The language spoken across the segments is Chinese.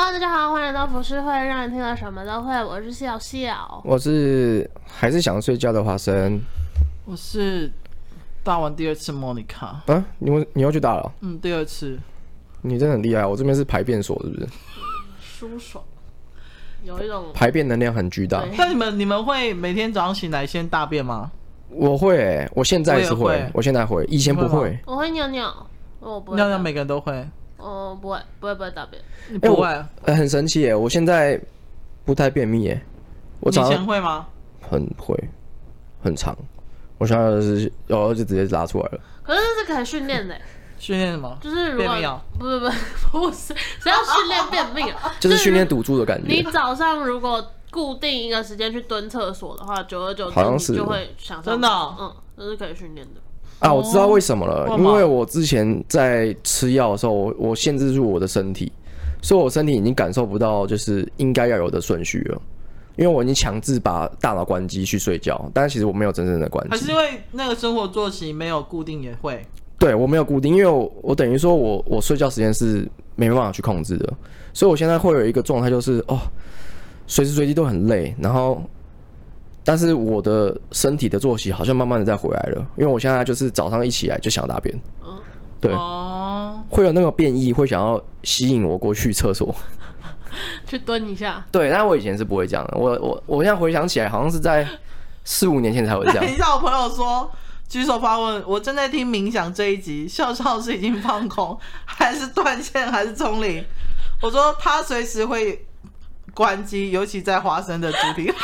Hello，大家好，欢迎来到浮世会，让你听了什么都会。我是笑笑，我是还是想睡觉的华生，我是大完第二次莫妮卡。啊，你你又去打了？嗯，第二次。你真的很厉害，我这边是排便所，是不是？舒爽，有一种排便能量很巨大。那你们你们会每天早上醒来先大便吗？我会、欸，我现在是会，我，会我现在会，以前不会。会我会尿尿，我不会。尿尿每个人都会。哦，不会，不会，不会大便。不会、欸呃，很神奇耶！我现在不太便秘耶。我早前会吗？很会，很长。我现在是，然后就直接拉出来了。可是这是可以训练的。训练什么？就是如果便秘啊？不不不，不是，谁 要训练便秘啊？就是训练堵住的感觉。你早上如果固定一个时间去蹲厕所的话，久而久之好像是就会想真的、哦，嗯，这是可以训练的。啊，我知道为什么了，因为我之前在吃药的时候，我我限制住我的身体，所以我身体已经感受不到就是应该要有的顺序了，因为我已经强制把大脑关机去睡觉，但是其实我没有真正的关机。还是因为那个生活作息没有固定也会？对，我没有固定，因为我我等于说我我睡觉时间是没办法去控制的，所以我现在会有一个状态就是哦，随时随地都很累，然后。但是我的身体的作息好像慢慢的在回来了，因为我现在就是早上一起来就想大便，嗯，对，哦，会有那个便意会想要吸引我过去厕所，去蹲一下，对，但我以前是不会这样的，我我我现在回想起来，好像是在四五年前才会这样。等一下，我朋友说举手发问，我正在听冥想这一集，笑笑是已经放空，还是断线，还是冲灵？我说他随时会关机，尤其在花生的主题。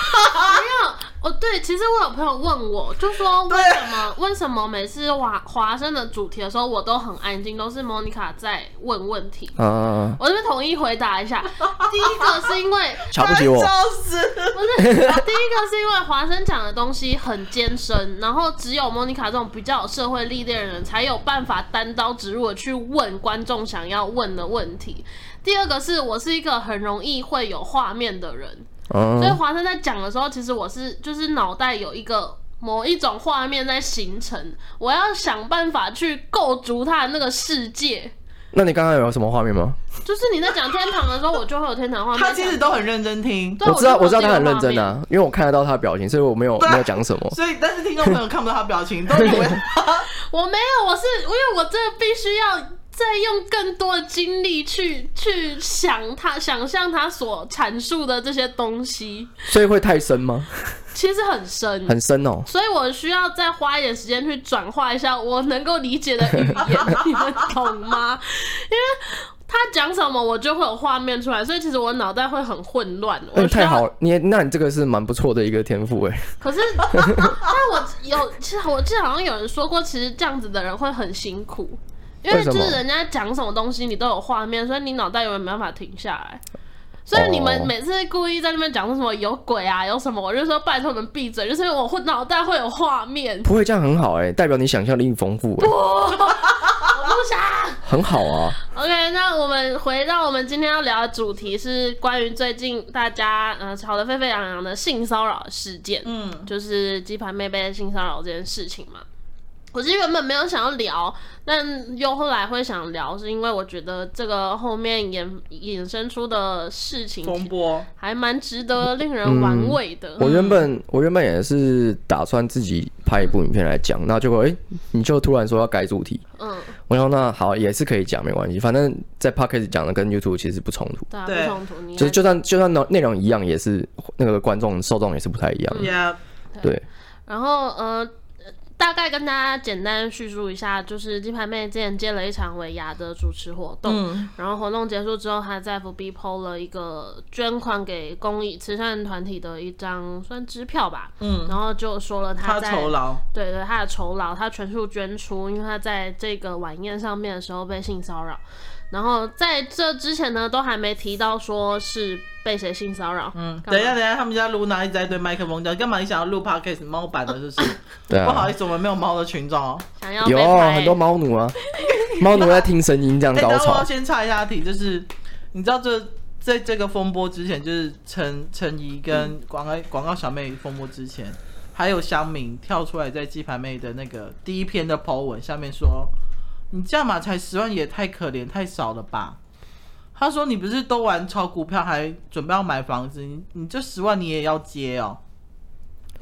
哦，对，其实我有朋友问我，就说为什么为什么每次华华生的主题的时候，我都很安静，都是莫妮卡在问问题。嗯，我这边统一回答一下。第一个是因为瞧不起我，不是，第一个是因为华生讲的东西很艰深，然后只有莫妮卡这种比较有社会历练的人才有办法单刀直入的去问观众想要问的问题。第二个是我是一个很容易会有画面的人。所以华生在讲的时候，其实我是就是脑袋有一个某一种画面在形成，我要想办法去构筑他的那个世界。那你刚刚有什么画面吗？就是你在讲天堂的时候，我就会有天堂画面。他其实都很认真听，我知道我知道他很认真啊，因为我看得到他的表情，所以我没有没有讲什么。所以但是听众朋友看不到他的表情，都以为 我没有，我是因为我这必须要。再用更多的精力去去想他，想象他所阐述的这些东西，所以会太深吗？其实很深，很深哦。所以我需要再花一点时间去转化一下我能够理解的语言，你们懂吗？因为他讲什么，我就会有画面出来，所以其实我脑袋会很混乱。嗯，太好了，你那你这个是蛮不错的一个天赋哎。可是，但我有，其实我记得好像有人说过，其实这样子的人会很辛苦。因为就是人家讲什么东西，你都有画面，所以你脑袋永远没办法停下来。所以你们每次故意在那边讲说什么有鬼啊，有什么，我就说拜托你们闭嘴，就是因为我会脑袋会有画面。不会这样很好哎、欸，代表你想象力丰富。不，我不想。很好啊。OK，那我们回到我们今天要聊的主题是关于最近大家呃吵得沸沸扬扬的性骚扰事件，嗯，就是鸡排妹被性骚扰这件事情嘛。我是原本没有想要聊，但又后来会想聊，是因为我觉得这个后面衍衍生出的事情风波还蛮值得令人玩味的。嗯、我原本我原本也是打算自己拍一部影片来讲，那结果哎，你就突然说要改主题，嗯，我说那好也是可以讲，没关系，反正在 Podcast 讲的跟 YouTube 其实不冲突，对，不冲突，就是就算就算内内容一样，也是那个观众受众也是不太一样.对。然后呃。大概跟大家简单叙述一下，就是金牌妹之前接了一场尾牙的主持活动，嗯、然后活动结束之后，她在 FB PO 了一个捐款给公益慈善团体的一张算支票吧，嗯，然后就说了她在酬劳，对对，她的酬劳，她全数捐出，因为她在这个晚宴上面的时候被性骚扰。然后在这之前呢，都还没提到说是被谁性骚扰。嗯，等一下，等一下，他们家露娜一直在对麦克风讲，干嘛？你想要录 podcast 猫版的，就是？对啊。不好意思，我们没有猫的群众哦。想要有很多猫奴啊，猫奴在听声音这样高潮。我要先插一下题，就是你知道这在这个风波之前，就是陈陈怡跟广告广告小妹风波之前，还有香敏跳出来在鸡排妹的那个第一篇的 po 文下面说。你这样嘛才十万也太可怜太少了吧？他说：“你不是都玩炒股票，还准备要买房子？你你这十万你也要接哦？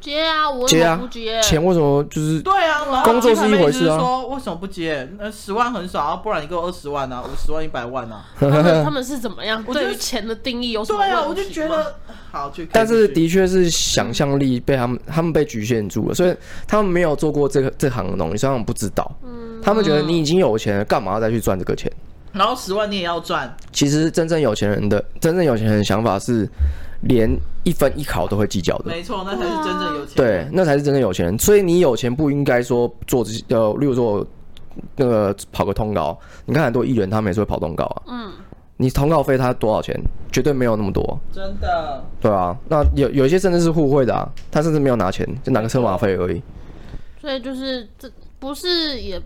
接啊，我为什么不接？啊，钱为什么就是？对啊，然后工作是一回事啊。说为什么不接？那十万很少啊，不然你给我二十万啊，五十万、一百万啊。他们他们是怎么样？对于钱的定义有什么？对啊，我就觉得好去。但是的确是想象力被他们他们被局限住了，所以他们没有做过这个这行的东西，所以他们不知道。嗯，他们觉得你已经有钱了，干嘛要再去赚这个钱？然后十万你也要赚。其实真正有钱人的真正有钱人的想法是，连一分一毫都会计较的。没错，那才是真正有钱人。对，那才是真正有钱人。所以你有钱不应该说做这些呃，例如说那个跑个通告。你看很多艺人他们也是会跑通告啊。嗯。你通告费他多少钱？绝对没有那么多。真的。对啊，那有有一些甚至是互惠的啊，他甚至没有拿钱，就拿个车马费而已。所以就是这不是也。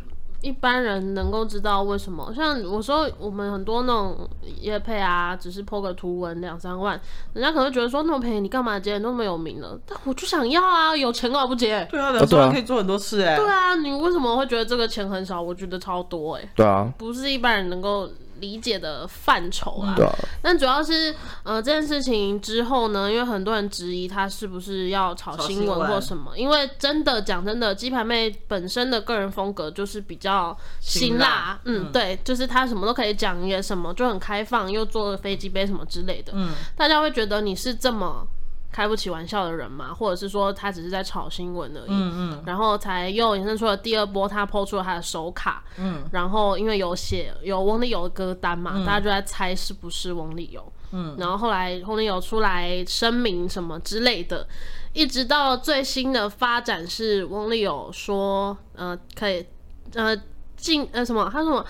一般人能够知道为什么？像我说，我们很多那种业配啊，只是 po 个图文两三万，人家可能会觉得说那么便宜，你干嘛接？那么有名了，但我就想要啊，有钱干嘛不接？对啊，两三万可以做很多事哎、欸。对啊，你为什么会觉得这个钱很少？我觉得超多哎、欸。对啊，不是一般人能够。理解的范畴啊，但主要是呃这件事情之后呢，因为很多人质疑他是不是要炒新闻或什么，因为真的讲真的，鸡排妹本身的个人风格就是比较辛辣，嗯，嗯，对，就是他什么都可以讲，也什么就很开放，又坐飞机杯什么之类的，嗯，大家会觉得你是这么。开不起玩笑的人嘛，或者是说他只是在炒新闻而已，嗯嗯，然后才又衍生出了第二波，他 po 出了他的手卡，嗯，然后因为有写有翁立友的歌单嘛，嗯、大家就在猜是不是翁立友，嗯，然后后来翁立友出来声明什么之类的，一直到最新的发展是翁立友说，呃，可以，呃，进呃什么，他说什么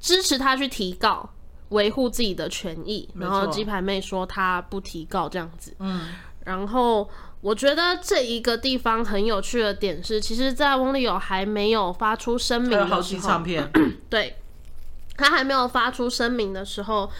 支持他去提告，维护自己的权益，然后鸡排妹说他不提告这样子，嗯。然后我觉得这一个地方很有趣的点是，其实，在翁立友还没有发出声明的时候，好唱片 对，他还没有发出声明的时候，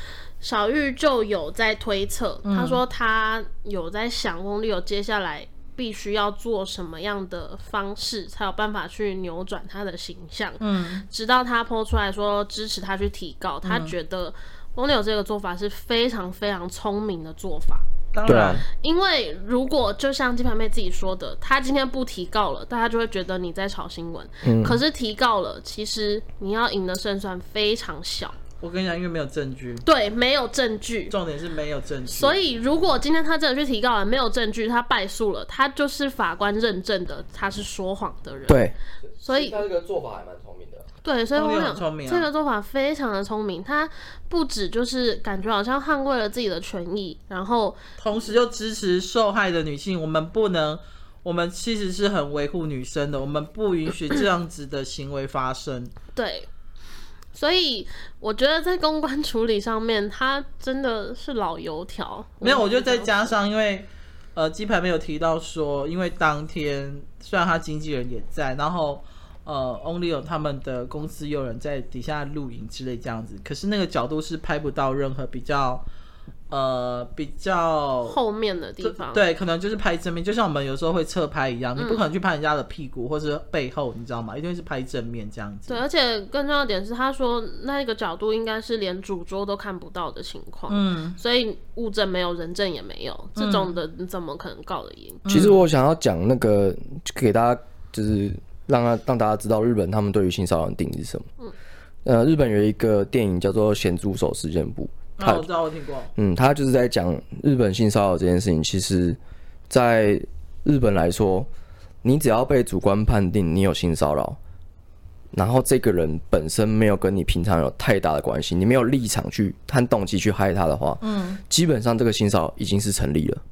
小玉就有在推测，嗯、他说他有在想翁立友接下来必须要做什么样的方式，才有办法去扭转他的形象。嗯，直到他 po 出来说支持他去提告，他觉得翁立友这个做法是非常非常聪明的做法。当然，啊、因为如果就像金牌妹自己说的，她今天不提告了，大家就会觉得你在炒新闻。嗯，可是提告了，其实你要赢的胜算非常小。我跟你讲，因为没有证据。对，没有证据。重点是没有证据。所以，如果今天他真的去提告了，没有证据，他败诉了，他就是法官认证的他是说谎的人。对，所以他这个做法还蛮聪明的。对，所以我想这个做法非常的聪明。他不止就是感觉好像捍卫了自己的权益，然后同时又支持受害的女性。我们不能，我们其实是很维护女生的，我们不允许这样子的行为发生。对，所以我觉得在公关处理上面，他真的是老油条。没有，我就再加上，因为呃，鸡排没有提到说，因为当天虽然他经纪人也在，然后。呃，Only 有他们的公司有人在底下录影之类这样子，可是那个角度是拍不到任何比较，呃，比较后面的地方。对，可能就是拍正面，就像我们有时候会侧拍一样，嗯、你不可能去拍人家的屁股或是背后，你知道吗？一定是拍正面这样子。对，而且更重要的点是，他说那个角度应该是连主桌都看不到的情况，嗯，所以物证没有，人证也没有，这种的你怎么可能告得赢？嗯、其实我想要讲那个给大家就是。让他让大家知道日本他们对于性骚扰的定义是什么。嗯，呃，日本有一个电影叫做《咸猪手事件簿》，他、哦、我知道我听过。嗯，他就是在讲日本性骚扰这件事情。其实，在日本来说，你只要被主观判定你有性骚扰，然后这个人本身没有跟你平常有太大的关系，你没有立场去和动机去害他的话，嗯，基本上这个性骚扰已经是成立了。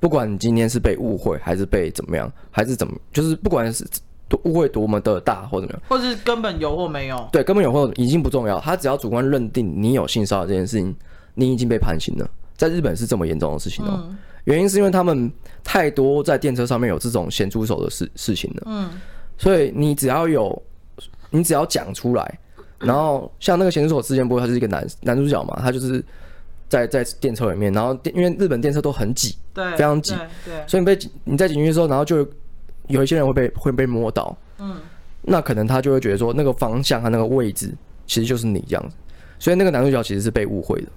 不管你今天是被误会，还是被怎么样，还是怎么，就是不管是。误会多么的大，或者怎么样，或是根本有或没有，对，根本有或已经不重要。他只要主观认定你有性骚扰这件事情，你已经被判刑了。在日本是这么严重的事情哦、原因是因为他们太多在电车上面有这种咸猪手的事事情了。嗯，所以你只要有，你只要讲出来，然后像那个咸猪手事件簿，他是一个男男主角嘛，他就是在在电车里面，然后因为日本电车都很挤，对，非常挤，对，所以你被你在警局的时候，然后就。有一些人会被会被摸到，嗯，那可能他就会觉得说那个方向和那个位置其实就是你这样子，所以那个男主角其实是被误会的，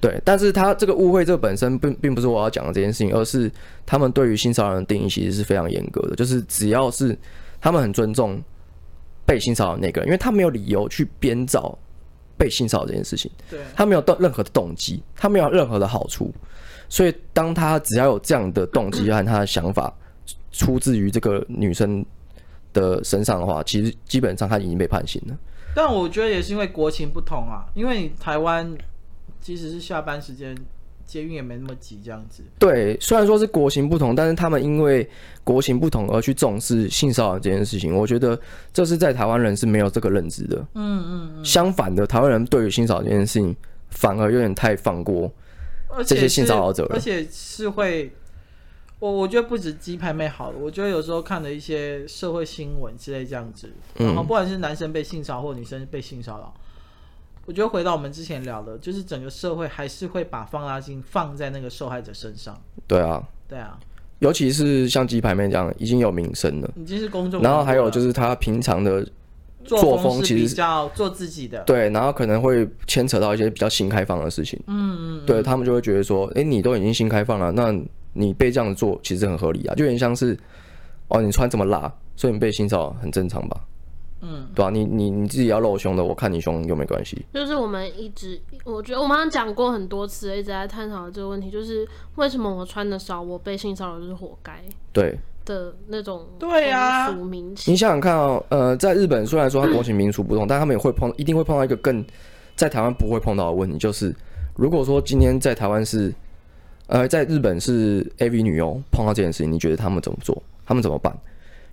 对，但是他这个误会这个本身并并不是我要讲的这件事情，而是他们对于性骚扰的定义其实是非常严格的，就是只要是他们很尊重被性骚扰的那个人，因为他没有理由去编造被性骚扰这件事情，对，他没有动任何的动机，他没有任何的好处，所以当他只要有这样的动机和他的想法出自于这个女生的身上的话，其实基本上她已经被判刑了。但我觉得也是因为国情不同啊，因为台湾。即使是下班时间，捷运也没那么挤，这样子。对，虽然说是国情不同，但是他们因为国情不同而去重视性骚扰这件事情，我觉得这是在台湾人是没有这个认知的。嗯嗯，嗯。相反的，台湾人对于性骚扰这件事情反而有点太放过这些性骚扰者了，而且是会，我我觉得不止鸡排妹好了，我觉得有时候看的一些社会新闻之类这样子，然后不管是男生被性骚扰或女生被性骚扰。我觉得回到我们之前聊的，就是整个社会还是会把放大镜放在那个受害者身上。对啊，对啊，尤其是像鸡排妹这样已经有名声了，已经是公众。然后还有就是他平常的作风其实比较做自己的。对，然后可能会牵扯到一些比较新开放的事情。嗯嗯。对他们就会觉得说，哎，你都已经新开放了，那你被这样做其实很合理啊，就有点像是哦，你穿这么辣，所以你被性骚扰很正常吧？嗯，对啊，你你你自己要露胸的，我看你胸又没关系。就是我们一直，我觉得我们好像讲过很多次，一直在探讨这个问题，就是为什么我穿的少，我被性骚扰就是活该。对的那种对啊，你想想看哦，呃，在日本虽然说他国情民俗不同，但他们也会碰，一定会碰到一个更在台湾不会碰到的问题，就是如果说今天在台湾是，呃，在日本是 AV 女优碰到这件事情，你觉得他们怎么做？他们怎么办？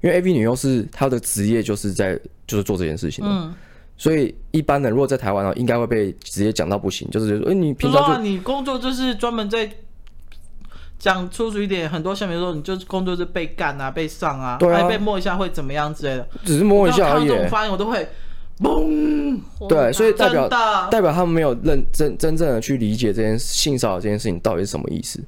因为 AV 女优是她的职业，就是在就是做这件事情的，嗯，所以一般人如果在台湾啊，应该会被直接讲到不行，就是说，哎，你平常你工作就是专门在讲粗俗一点，很多下面说你就是工作是被干啊、被上啊，对啊，还被摸一下会怎么样之类的，只是摸一下而已。这种发言我都会嘣，对，所以代表代表他们没有认真真正的去理解这件性骚扰这件事情到底是什么意思。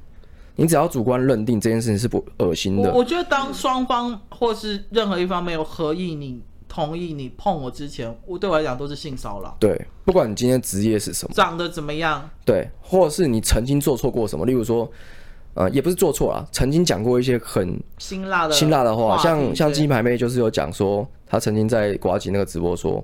你只要主观认定这件事情是不恶心的，我觉得当双方或是任何一方没有合意你同意你碰我之前，我对我来讲都是性骚扰。对，不管你今天职业是什么，长得怎么样，对，或者是你曾经做错过什么，例如说，呃，也不是做错了，曾经讲过一些很辛辣的辛辣的话，像像鸡排妹就是有讲说，她曾经在瓜吉那个直播说。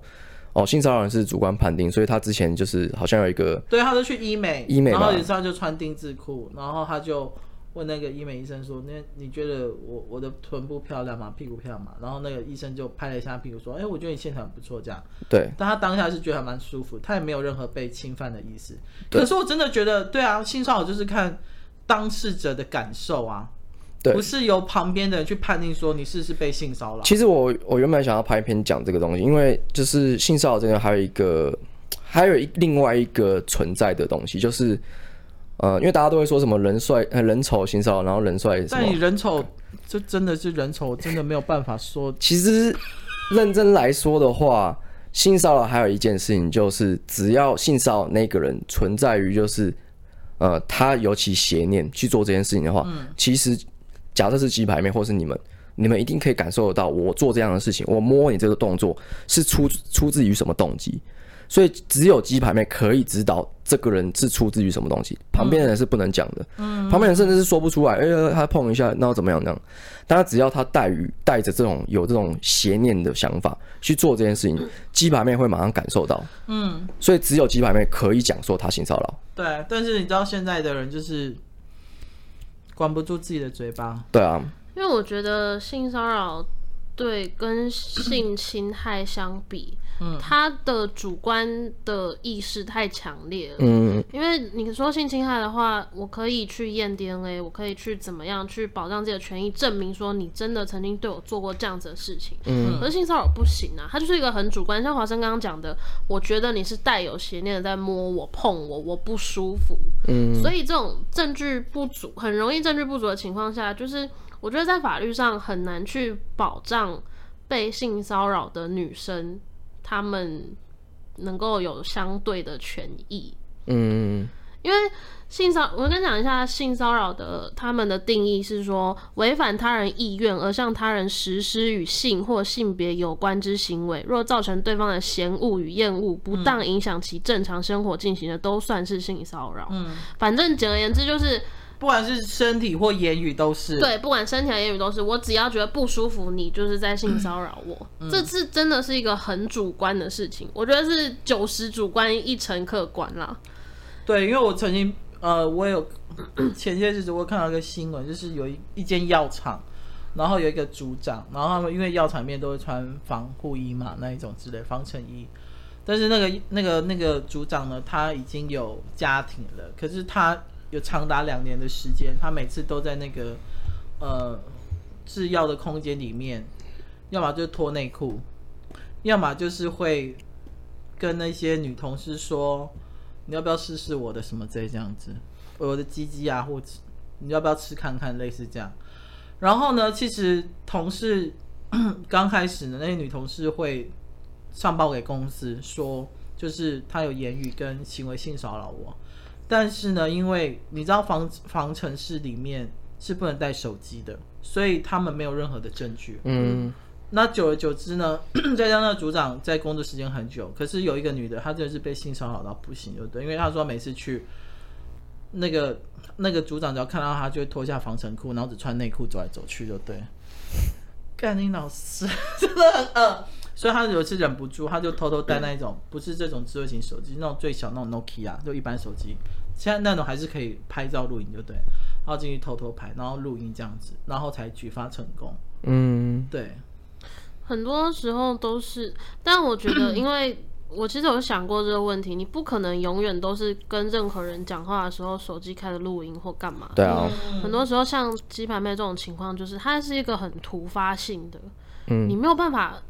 哦，性骚扰是主观判定，所以她之前就是好像有一个，对，她就去医美，医美，然后有一次他就穿丁字裤，然后她就问那个医美医生说：“那你觉得我我的臀部漂亮吗？屁股漂亮吗？”然后那个医生就拍了一下屁股说：“哎、欸，我觉得你线条很不错。”这样，对，但他当下是觉得还蛮舒服，他也没有任何被侵犯的意思。可是我真的觉得，对啊，性骚扰就是看当事者的感受啊。对不是由旁边的人去判定说你是不是被性骚扰。其实我我原本想要拍一篇讲这个东西，因为就是性骚扰这个还有一个，还有一另外一个存在的东西，就是呃，因为大家都会说什么人帅呃人丑性骚扰，然后人帅。但你人丑，这真的是人丑，真的没有办法说。其实认真来说的话，性骚扰还有一件事情，就是只要性骚扰那个人存在于就是呃他尤其邪念去做这件事情的话，嗯、其实。假设是鸡排妹，或是你们，你们一定可以感受得到，我做这样的事情，我摸你这个动作是出出自于什么动机，所以只有鸡排妹可以知道这个人是出自于什么东西，旁边的人是不能讲的，嗯，旁边人甚至是说不出来，哎、欸，他碰一下，那要怎么样？那样，但他只要他带于带着这种有这种邪念的想法去做这件事情，鸡排妹会马上感受到，嗯，所以只有鸡排妹可以讲说他性骚扰，对，但是你知道现在的人就是。管不住自己的嘴巴。对啊，因为我觉得性骚扰对跟性侵害相比，嗯，他的主观的意识太强烈了。嗯，因为你说性侵害的话，我可以去验 DNA，我可以去怎么样去保障自己的权益，证明说你真的曾经对我做过这样子的事情。嗯，可是性骚扰不行啊，它就是一个很主观，像华生刚刚讲的，我觉得你是带有邪念的在摸我、碰我，我不舒服。嗯，所以这种证据不足，很容易证据不足的情况下，就是。我觉得在法律上很难去保障被性骚扰的女生，她们能够有相对的权益。嗯，因为性骚，我跟你讲一下性骚扰的他们的定义是说，违反他人意愿而向他人实施与性或性别有关之行为，若造成对方的嫌恶与厌恶，不当影响其正常生活进行的，都算是性骚扰。嗯，反正简而言之就是。不管是身体或言语都是对，不管身体和言语都是，我只要觉得不舒服，你就是在性骚扰我。嗯、这是真的是一个很主观的事情，我觉得是九十主观一成客观啦。对，因为我曾经呃，我有 前些日子我看到一个新闻，就是有一一间药厂，然后有一个组长，然后他们因为药厂里面都会穿防护衣嘛，那一种之类防尘衣，但是那个那个那个组长呢，他已经有家庭了，可是他。有长达两年的时间，他每次都在那个呃制药的空间里面，要么就脱内裤，要么就是会跟那些女同事说：“你要不要试试我的什么这这样子，我的鸡鸡啊，或者你要不要吃看看，类似这样。”然后呢，其实同事 刚开始呢，那些女同事会上报给公司说，就是他有言语跟行为性骚扰我。但是呢，因为你知道防防尘室里面是不能带手机的，所以他们没有任何的证据。嗯，那久而久之呢，再 加上那组长在工作时间很久，可是有一个女的，她真的是被性骚扰到不行，就对，因为她说每次去那个那个组长只要看到她，就会脱下防尘裤，然后只穿内裤走来走去，就对。干你老师 真的很恶。所以他有一次忍不住，他就偷偷带那一种，不是这种智慧型手机，那种最小那种 Nokia，就一般手机。现在那种还是可以拍照录影，就对。然后进去偷偷拍，然后录音这样子，然后才举发成功。嗯，对。很多时候都是，但我觉得，因为我其实有想过这个问题，你不可能永远都是跟任何人讲话的时候手机开着录音或干嘛。对啊。很多时候像鸡排妹这种情况，就是它是一个很突发性的，嗯，你没有办法。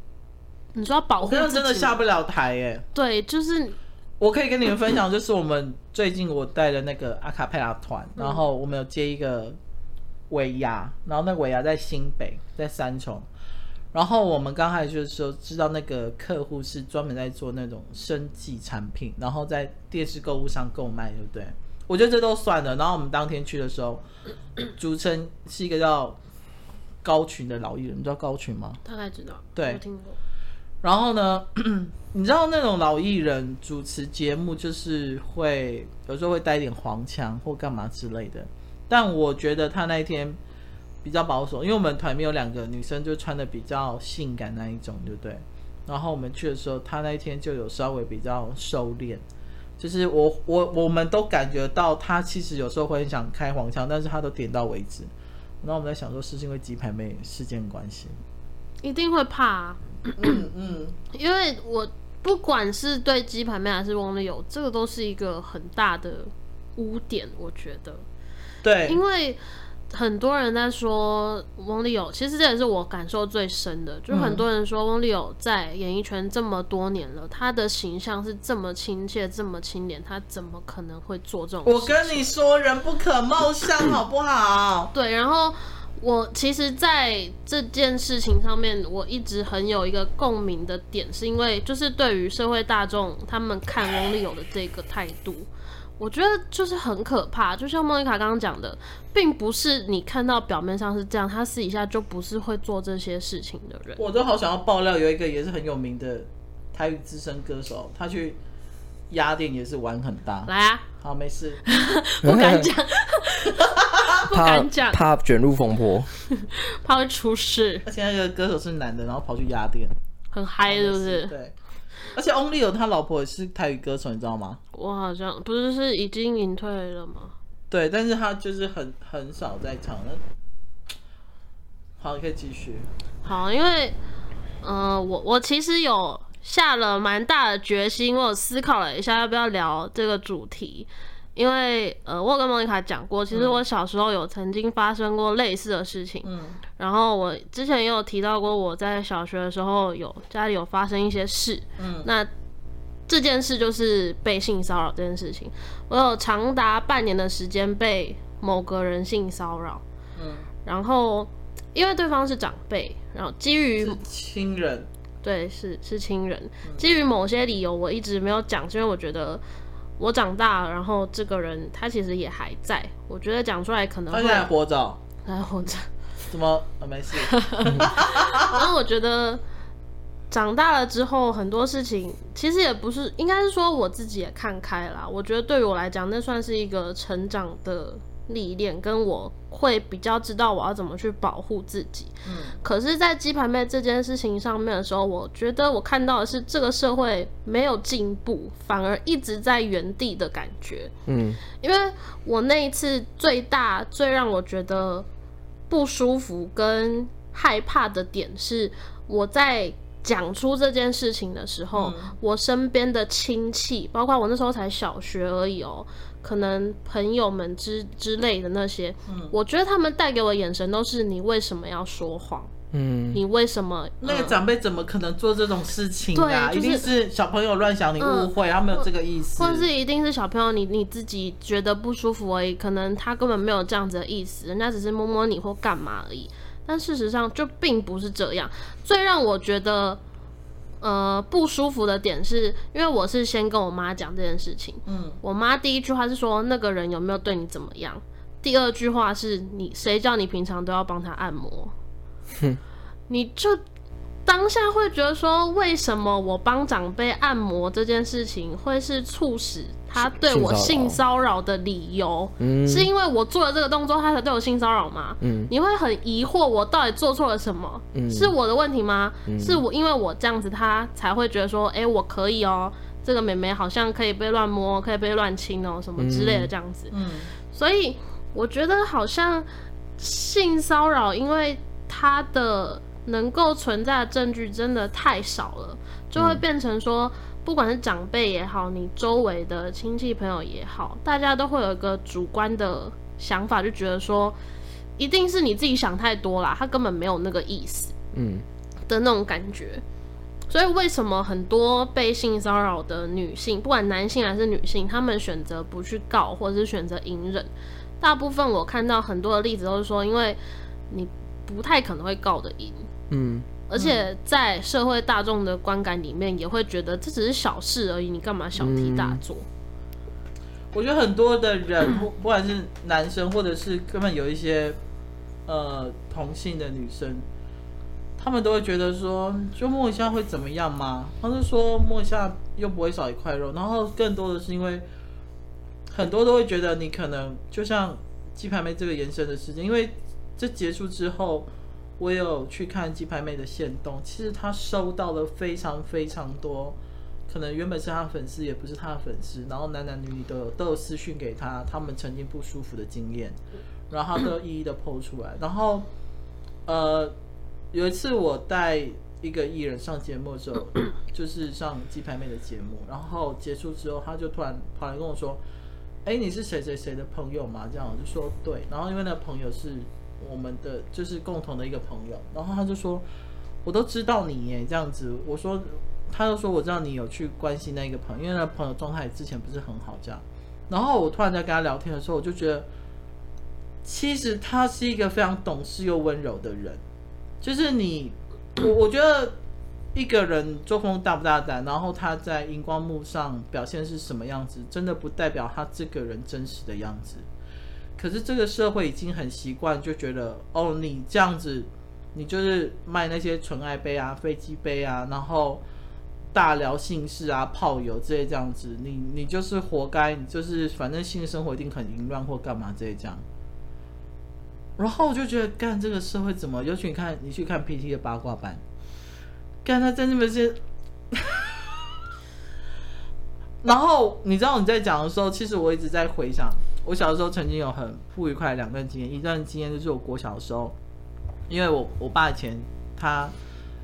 你说要保护自己，我真的下不了台耶。对，就是我可以跟你们分享，就是我们最近我带的那个阿卡佩拉团，嗯、然后我们有接一个尾牙，然后那个尾牙在新北，在三重。然后我们刚开始就是说知道那个客户是专门在做那种生计产品，然后在电视购物上购买，对不对？我觉得这都算了。然后我们当天去的时候，主持人是一个叫高群的老艺人，你知道高群吗？大概知道，对，我听过。然后呢，你知道那种老艺人主持节目，就是会有时候会带一点黄腔或干嘛之类的。但我觉得他那一天比较保守，因为我们团里面有两个女生，就穿的比较性感那一种，对不对？然后我们去的时候，他那一天就有稍微比较收敛，就是我我我们都感觉到他其实有时候会很想开黄腔，但是他都点到为止。然后我们在想说，是因为鸡排妹事件关系，一定会怕啊。嗯嗯，因为我不管是对鸡排妹还是翁立友，这个都是一个很大的污点，我觉得。对，因为很多人在说翁立友，其实这也是我感受最深的，就很多人说翁立友在演艺圈这么多年了，他的形象是这么亲切、这么清廉，他怎么可能会做这种？我跟你说，人不可貌相，好不好？对，然后。我其实在这件事情上面，我一直很有一个共鸣的点，是因为就是对于社会大众他们看翁立友的这个态度，我觉得就是很可怕。就像莫妮卡刚刚讲的，并不是你看到表面上是这样，他私底下就不是会做这些事情的人。我都好想要爆料，有一个也是很有名的台语资深歌手，他去鸭店也是玩很大。来啊，好，没事，不敢讲。不敢讲，怕卷入风波，怕会出事。而且那个歌手是男的，然后跑去压店，很嗨，是不是？对。而且 Only 有他老婆也是台语歌手，你知道吗？我好像不是是已经隐退了吗？对，但是他就是很很少在唱。好，你可以继续。好，因为，嗯、呃，我我其实有下了蛮大的决心，我有思考了一下要不要聊这个主题。因为呃，我有跟莫妮卡讲过，其实我小时候有曾经发生过类似的事情。嗯。然后我之前也有提到过，我在小学的时候有家里有发生一些事。嗯。那这件事就是被性骚扰这件事情，我有长达半年的时间被某个人性骚扰。嗯。然后因为对方是长辈，然后基于亲人，对，是是亲人，基于某些理由，我一直没有讲，因为我觉得。我长大了，然后这个人他其实也还在。我觉得讲出来可能会他现在还活着，还活着。怎么？啊，没事。然后我觉得长大了之后，很多事情其实也不是，应该是说我自己也看开了。我觉得对于我来讲，那算是一个成长的。历练跟我会比较知道我要怎么去保护自己，嗯，可是，在鸡排妹这件事情上面的时候，我觉得我看到的是这个社会没有进步，反而一直在原地的感觉，嗯，因为我那一次最大最让我觉得不舒服跟害怕的点是，我在讲出这件事情的时候，嗯，我身边的亲戚，包括我那时候才小学而已哦。可能朋友们之之类的那些，嗯，我觉得他们带给我的眼神都是你为什么要说谎？嗯，你为什么？那个长辈怎么可能做这种事情啊？对，就是，一定是小朋友乱想，你误会，嗯，他没有这个意思，或者是一定是小朋友你你自己觉得不舒服而已，可能他根本没有这样子的意思，人家只是摸摸你或干嘛而已。但事实上就并不是这样。最让我觉得。呃，不舒服的点是因为我是先跟我妈讲这件事情。嗯，我妈第一句话是说那个人有没有对你怎么样？第二句话是你谁叫你平常都要帮他按摩？哼，你就。当下会觉得说，为什么我帮长辈按摩这件事情会是促使他对我性骚扰的理由？嗯，是因为我做了这个动作，他才对我性骚扰吗？嗯，你会很疑惑，我到底做错了什么？嗯，是我的问题吗？嗯，是我因为我这样子，他才会觉得说，哎，我可以哦，这个妹妹好像可以被乱摸，可以被乱亲哦，什么之类的这样子。嗯，所以我觉得好像性骚扰，因为他的。能够存在的证据真的太少了，就会变成说，不管是长辈也好，你周围的亲戚朋友也好，大家都会有一个主观的想法，就觉得说，一定是你自己想太多啦，他根本没有那个意思，嗯，的那种感觉。所以为什么很多被性骚扰的女性，不管男性还是女性，他们选择不去告，或者是选择隐忍？大部分我看到很多的例子都是说，因为你不太可能会告得赢。嗯，而且在社会大众的观感里面，也会觉得这只是小事而已，你干嘛小题大做？我觉得很多的人，不不管是男生，或者是根本有一些呃同性的女生，他们都会觉得说，就摸一下会怎么样吗？他是说摸一下又不会少一块肉，然后更多的是因为很多都会觉得你可能就像鸡排妹这个延伸的事情，因为这结束之后。我有去看鸡排妹的线动，其实她收到了非常非常多，可能原本是她的粉丝，也不是她的粉丝，然后男男女女都有都有私讯给她，他们曾经不舒服的经验，然后她都一一的 po 出来。然后，呃，有一次我带一个艺人上节目的时候，就是上鸡排妹的节目，然后结束之后，他就突然跑来跟我说：“哎，你是谁谁谁的朋友吗？”这样我就说：“对。”然后因为那个朋友是。我们的就是共同的一个朋友，然后他就说，我都知道你耶，这样子。我说，他就说我知道你有去关心那个朋友，因为那朋友状态之前不是很好，这样。然后我突然在跟他聊天的时候，我就觉得，其实他是一个非常懂事又温柔的人。就是你，我我觉得一个人作风大不大胆，然后他在荧光幕上表现是什么样子，真的不代表他这个人真实的样子。可是这个社会已经很习惯，就觉得哦，你这样子，你就是卖那些纯爱杯啊、飞机杯啊，然后大聊性事啊、炮友这些这样子，你你就是活该，你就是反正性生活一定很淫乱或干嘛这些这样。然后我就觉得，干这个社会怎么？尤其你看，你去看 PT 的八卦版，干他在那边是。然后你知道你在讲的时候，其实我一直在回想。我小时候曾经有很不愉快的两段经验，一段经验就是我国小的时候，因为我我爸以前他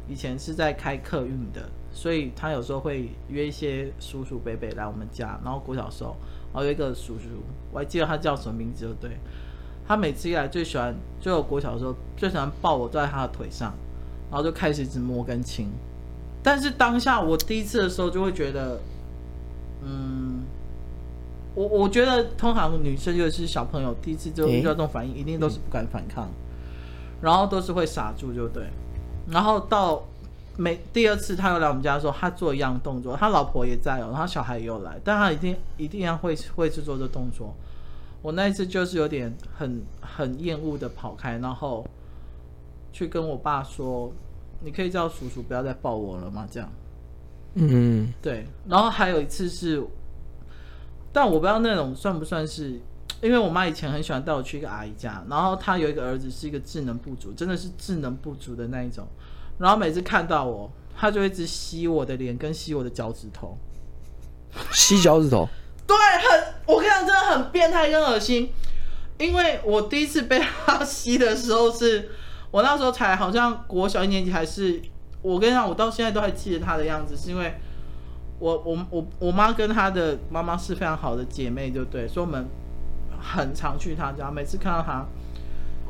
以前是在开客运的，所以他有时候会约一些叔叔伯伯来我们家，然后国小的时候，然后有一个叔叔，我还记得他叫什么名字，就对，他每次一来最喜欢，就我国小的时候最喜欢抱我坐在他的腿上，然后就开始一直摸跟亲，但是当下我第一次的时候就会觉得，嗯。我我觉得通常女生尤其是小朋友第一次就遇到这种反应，一定都是不敢反抗，然后都是会傻住就对，然后到每第二次他又来我们家的时候，他做一样动作，他老婆也在哦，然后小孩也有来，但他一定一定要会会去做这动作。我那一次就是有点很很厌恶的跑开，然后去跟我爸说：“你可以叫叔叔不要再抱我了吗？”这样。嗯，对。然后还有一次是，但我不知道那种算不算是。因为我妈以前很喜欢带我去一个阿姨家，然后她有一个儿子是一个智能不足，真的是智能不足的那一种，然后每次看到我，她就一直吸我的脸跟吸我的脚趾头，吸脚趾头，对，很，我跟你讲，真的很变态跟恶心。因为我第一次被她吸的时候是，我那时候才好像国小一年级，还是我跟你讲，我到现在都还记得她的样子，是因为我我我我妈跟她的妈妈是非常好的姐妹，就对，所以我们。很常去她家，每次看到她，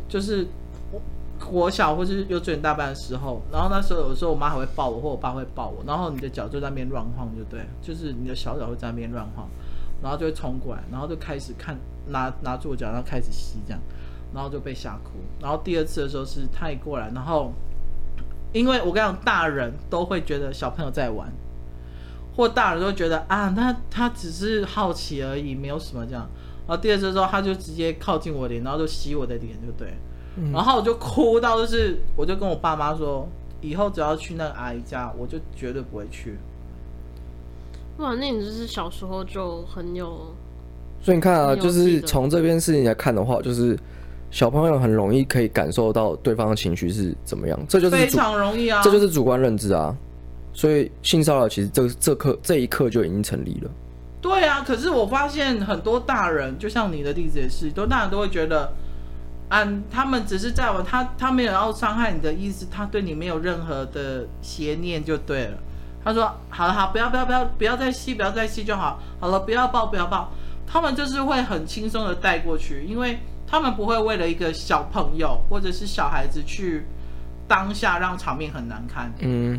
就是我国小或是幼稚园大班的时候，然后那时候有时候我妈还会抱我，或我爸会抱我，然后你的脚就在那边乱晃，就对，就是你的小脚会在那边乱晃，然后就会冲过来，然后就开始看拿拿住我脚，然后开始吸这样，然后就被吓哭。然后第二次的时候是她一过来，然后因为我跟你讲，大人都会觉得小朋友在玩，或大人都觉得啊，那他只是好奇而已，没有什么这样。然后第二次之后，他就直接靠近我脸，然后就吸我的脸，就对。嗯、然后我就哭到，就是我就跟我爸妈说，以后只要去那个阿姨家，我就绝对不会去。哇，那你就是小时候就很有。所以你看啊，就是从这边事情来看的话，就是小朋友很容易可以感受到对方的情绪是怎么样，这就是非常容易啊，这就是主观认知啊。所以性骚扰其实这这刻这一刻就已经成立了。对啊，可是我发现很多大人，就像你的例子也是，多大人都会觉得，啊，他们只是在玩，他他没有要伤害你的意思，他对你没有任何的邪念就对了。他说，好了好，不要不要不要不要再吸，不要再吸就好，好了，不要抱不要抱，他们就是会很轻松的带过去，因为他们不会为了一个小朋友或者是小孩子去当下让场面很难堪。嗯。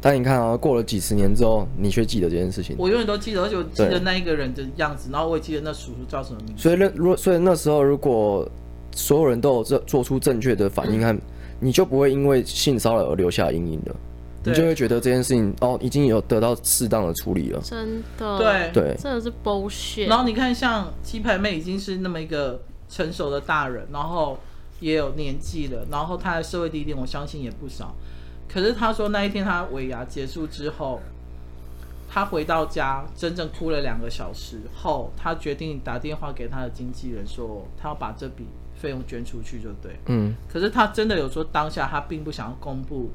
但你看啊，过了几十年之后，你却记得这件事情。我永远都记得，而且我记得那一个人的样子，然后我也记得那叔叔叫什么名字。所以那如果所以那时候，如果所有人都有这做出正确的反应，看你就不会因为性骚扰而留下阴影了，你就会觉得这件事情哦，已经有得到适当的处理了。真的，对对，真的是 bullshit。然后你看，像鸡排妹已经是那么一个成熟的大人，然后也有年纪了，然后她的社会历练，我相信也不少。可是他说那一天他尾牙结束之后，他回到家真正哭了两个小时后，他决定打电话给他的经纪人说，他要把这笔费用捐出去就对。嗯。可是他真的有说当下他并不想要公布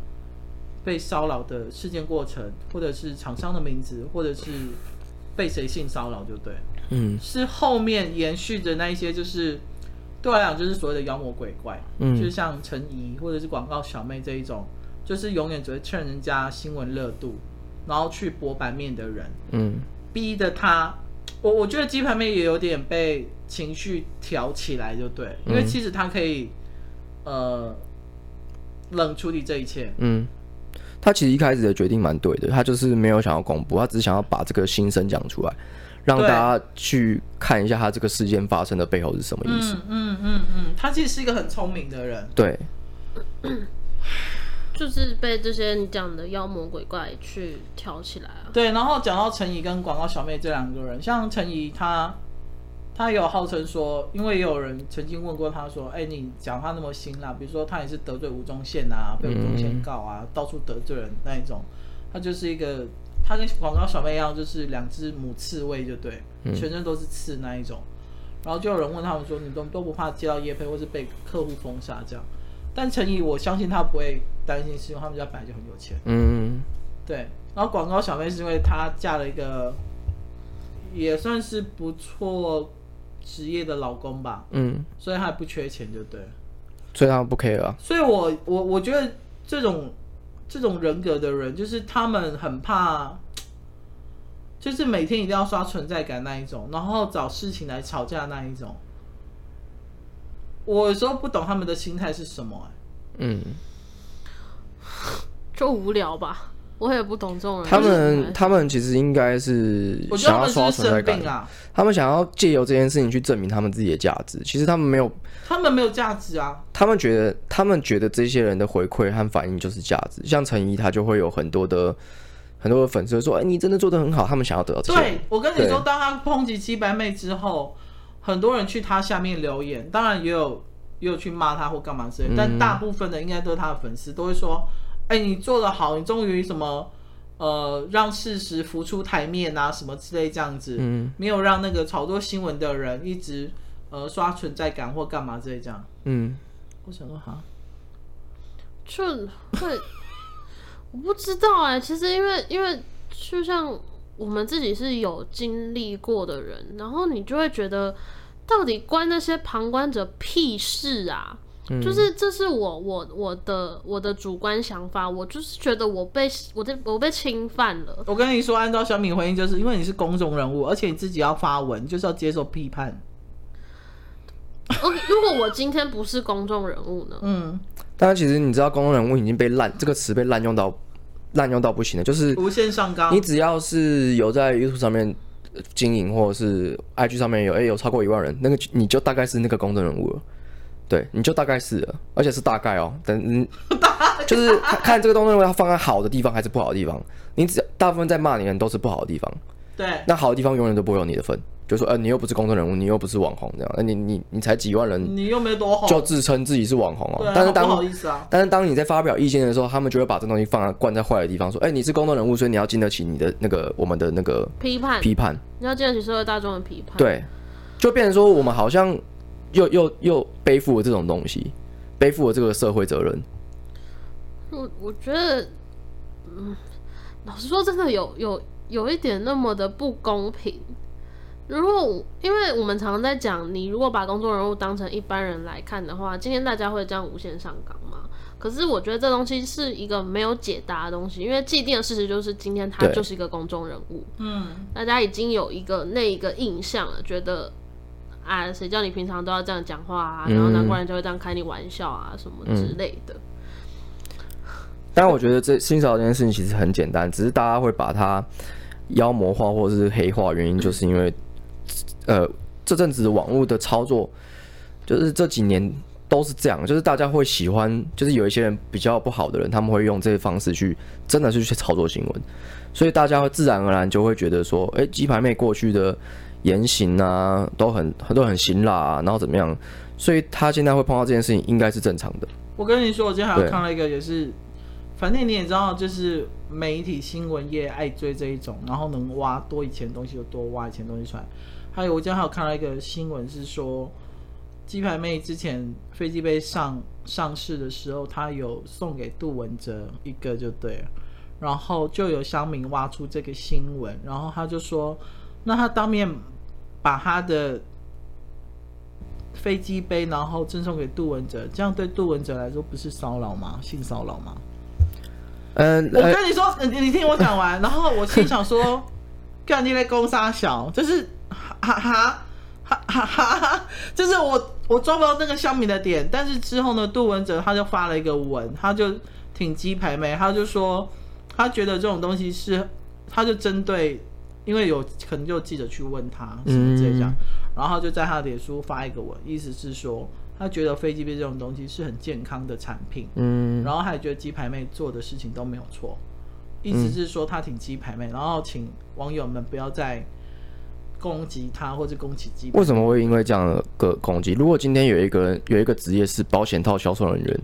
被骚扰的事件过程，或者是厂商的名字，或者是被谁性骚扰就对。嗯。是后面延续的那一些，就是对我来讲就是所谓的妖魔鬼怪，嗯，就是像陈怡或者是广告小妹这一种。就是永远只会趁人家新闻热度，然后去博版面的人，嗯，逼得他，我我觉得鸡排妹也有点被情绪挑起来，就对，因为其实他可以，呃，冷处理这一切，嗯，他其实一开始的决定蛮对的，他就是没有想要公布，他只是想要把这个心声讲出来，让大家去看一下他这个事件发生的背后是什么意思，嗯嗯嗯嗯，他其实是一个很聪明的人，对。就是被这些你讲的妖魔鬼怪去挑起来啊。对，然后讲到陈怡跟广告小妹这两个人，像陈怡她，她有号称说，因为也有人曾经问过她说，哎，你讲话那么辛辣，比如说她也是得罪吴宗宪啊，被吴宗宪告啊，到处得罪人那一种，她就是一个，她跟广告小妹一样，就是两只母刺猬，就对，全身都是刺那一种。然后就有人问他们说，你都都不怕接到业配或是被客户封杀这样？但陈怡，我相信他不会担心，是因为他们家本来就很有钱。嗯，对。然后广告小妹是因为她嫁了一个也算是不错职业的老公吧。嗯，所以她不缺钱，就对。所以他们不 care 啊。所以我我我觉得这种这种人格的人，就是他们很怕，就是每天一定要刷存在感那一种，然后找事情来吵架那一种。我有时候不懂他们的心态是什么。欸，嗯，就无聊吧。我也不懂这种人。他们他们其实应该是想要刷存在感啊，他们想要借由这件事情去证明他们自己的价值。其实他们没有，他们没有价值啊。他们觉得他们觉得这些人的回馈和反应就是价值。像陈怡，他就会有很多的很多的粉丝说：“哎，你真的做的很好。”他们想要得到这些。对，我跟你说，当他抨击七百妹之后，很多人去他下面留言，当然也有也有去骂他或干嘛之类，但大部分的应该都是他的粉丝，都会说。哎，你做的好，你终于什么，呃，让事实浮出台面啊，什么之类这样子，嗯，没有让那个炒作新闻的人一直呃刷存在感或干嘛之类这样，嗯，我想说哈，就会，我不知道哎，其实因为因为就像我们自己是有经历过的人，然后你就会觉得，到底关那些旁观者屁事啊？就是这是我我我的我的主观想法，我就是觉得我被我的我被侵犯了。我跟你说，按照小米回应，就是因为你是公众人物，而且你自己要发文，就是要接受批判。OK，如果我今天不是公众人物呢？嗯，但是其实你知道，公众人物已经被滥这个词被滥用到滥用到不行的，就是无限上纲。你只要是有在 YouTube 上面经营，或者是 IG 上面有哎、欸、有超过一万人，那个你就大概是那个公众人物了。对，你就大概是了，而且是大概哦。等嗯，就是看，这个东西要放在好的地方还是不好的地方。你只大部分在骂你的人都是不好的地方。对，那好的地方永远都不会有你的份。就说，呃，你又不是公众人物，你又不是网红这样，那你你你才几万人，你又没多红，就自称自己是网红哦。但是当不好意思啊，但是当你在发表意见的时候，他们就会把这东西放在灌在坏的地方，说，哎，你是公众人物，所以你要经得起你的那个我们的那个批判批判，你要经得起社会大众的批判。对，就变成说我们好像又又又背负了这种东西。背负了这个社会责任，我我觉得，嗯，老实说，真的有有有一点那么的不公平。如果因为我们常常在讲，你如果把公众人物当成一般人来看的话，今天大家会这样无限上纲吗？可是我觉得这东西是一个没有解答的东西，因为既定的事实就是今天他就是一个公众人物，嗯，大家已经有一个那一个印象了，觉得。啊，谁叫你平常都要这样讲话啊？然后难怪人就会这样开你玩笑啊，什么之类的。但我觉得这性骚扰这件事情其实很简单，只是大家会把它妖魔化或者是黑化，原因就是因为，呃，这阵子网络的操作，就是这几年都是这样，就是大家会喜欢，就是有一些人比较不好的人，他们会用这些方式去，真的是去操作新闻，所以大家会自然而然就会觉得说，哎、欸，鸡排妹过去的。言行啊，都很都很辛辣啊，然后怎么样？所以他现在会碰到这件事情，应该是正常的。我跟你说，我今天还有看了一个，也是，反正你也知道，就是媒体新闻业爱追这一种，然后能挖多以前东西就多挖以前东西出来。还有，我今天还有看到一个新闻，是说鸡排妹之前飞机杯上上市的时候，他有送给杜汶泽一个就对了，然后就有乡民挖出这个新闻，然后他就说。那他当面把他的飞机杯，然后赠送给杜汶泽，这样对杜汶泽来说不是骚扰吗？性骚扰吗？嗯，我跟你说，你你听我讲完，然后我心想说，干你嘞，公杀小，就是哈哈哈哈哈哈，就是我我抓不到那个香米的点，但是之后呢，杜文泽他就发了一个文，他就挺鸡排妹，他就说他觉得这种东西是，他就针对。因为有可能就记者去问他什么这样，然后就在他的脸书发一个文，意思是说他觉得飞机杯这种东西是很健康的产品，嗯，然后还觉得鸡排妹做的事情都没有错，意思是说他挺鸡排妹，然后请网友们不要再攻击他或者攻击鸡排妹。为什么会因为这样的个攻击？如果今天有一个人有一个职业是保险套销售人员，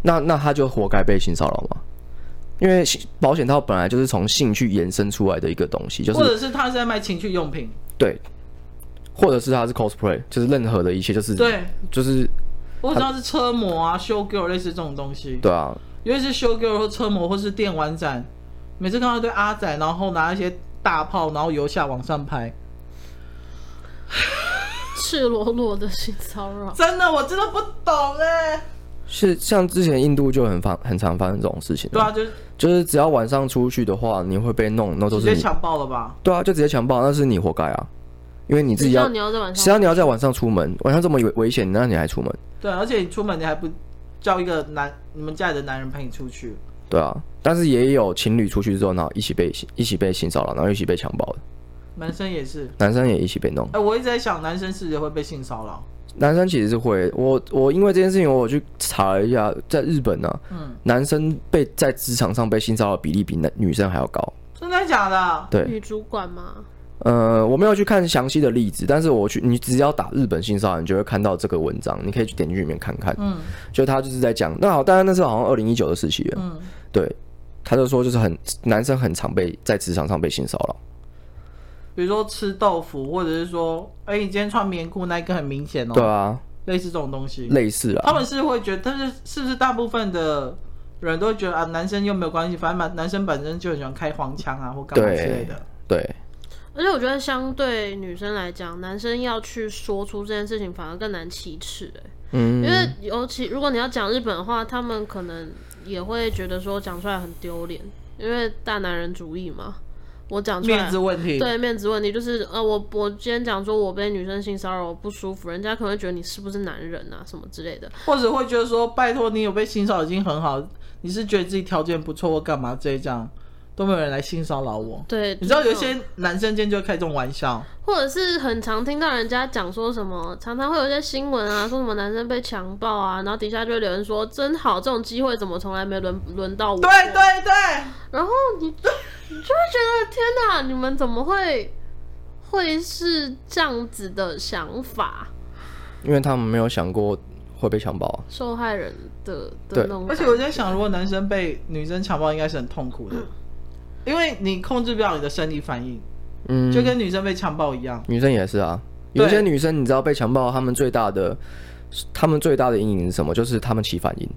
那那他就活该被性骚扰吗？因为保险套本来就是从性去延伸出来的一个东西，就是或者是他是在卖情趣用品，对，或者是他是 cosplay，就是任何的一切，就是对，就是我知道是车模啊，show girl 类似这种东西，对啊，尤其是 show girl 或车模或是电玩展，每次看到一堆阿仔，然后拿一些大炮，然后由下往上拍，赤裸裸的性骚扰，真的我真的不懂哎。是像之前印度就很发很常发生这种事情，对啊，就是就是只要晚上出去的话，你会被弄，那都是直接强暴了吧？对啊，就直接强暴，那是你活该啊，因为你自己要，谁要你要在晚上出门，晚上这么危危险，那你还出门？对，而且你出门你还不叫一个男你们家里的男人陪你出去？对啊，但是也有情侣出去之后，然后一起被一起被性骚扰，然后一起被强暴的。男生也是，男生也一起被弄。哎、欸，我一直在想，男生是不是会被性骚扰？男生其实是会。我我因为这件事情，我去查了一下，在日本呢、啊，嗯，男生被在职场上被性骚扰比例比男女生还要高。真的假的？对，女主管吗？呃，我没有去看详细的例子，但是我去，你只要打日本性骚扰，你就会看到这个文章，你可以去点进去里面看看。嗯，就他就是在讲，那好，当然那是好像二零一九的时期了。嗯，对，他就说就是很男生很常被在职场上被性骚扰，比如说吃豆腐，或者是说，哎、欸，你今天穿棉裤那一个很明显哦。对啊，类似这种东西，类似啊。他们是会觉得，但是是不是大部分的人都会觉得啊，男生又没有关系，反正男生本身就很喜欢开黄腔啊，或干嘛之类的。对。对而且我觉得，相对女生来讲，男生要去说出这件事情，反而更难启齿哎。嗯，因为尤其如果你要讲日本的话，他们可能也会觉得说讲出来很丢脸，因为大男人主义嘛。我讲出来面子问题，对面子问题就是呃，我我今天讲说我被女生性骚扰，我不舒服，人家可能会觉得你是不是男人啊，什么之类的，或者会觉得说，拜托你有被性骚扰已经很好，你是觉得自己条件不错或干嘛这一样。都没有人来性骚扰我。对，你知道有些男生间就会开这种玩笑，或者是很常听到人家讲说什么，常常会有一些新闻啊，说什么男生被强暴啊，然后底下就会有人说真好，这种机会怎么从来没轮轮到我？对对对。然后你你就会觉得天哪，你们怎么会会是这样子的想法？因为他们没有想过会被强暴啊，受害人的的那种。而且我在想，如果男生被女生强暴，应该是很痛苦的。嗯因为你控制不了你的生理反应，嗯，就跟女生被强暴一样。女生也是啊，有些女生你知道被强暴，她们最大的，她们最大的阴影是什么？就是她们起反应。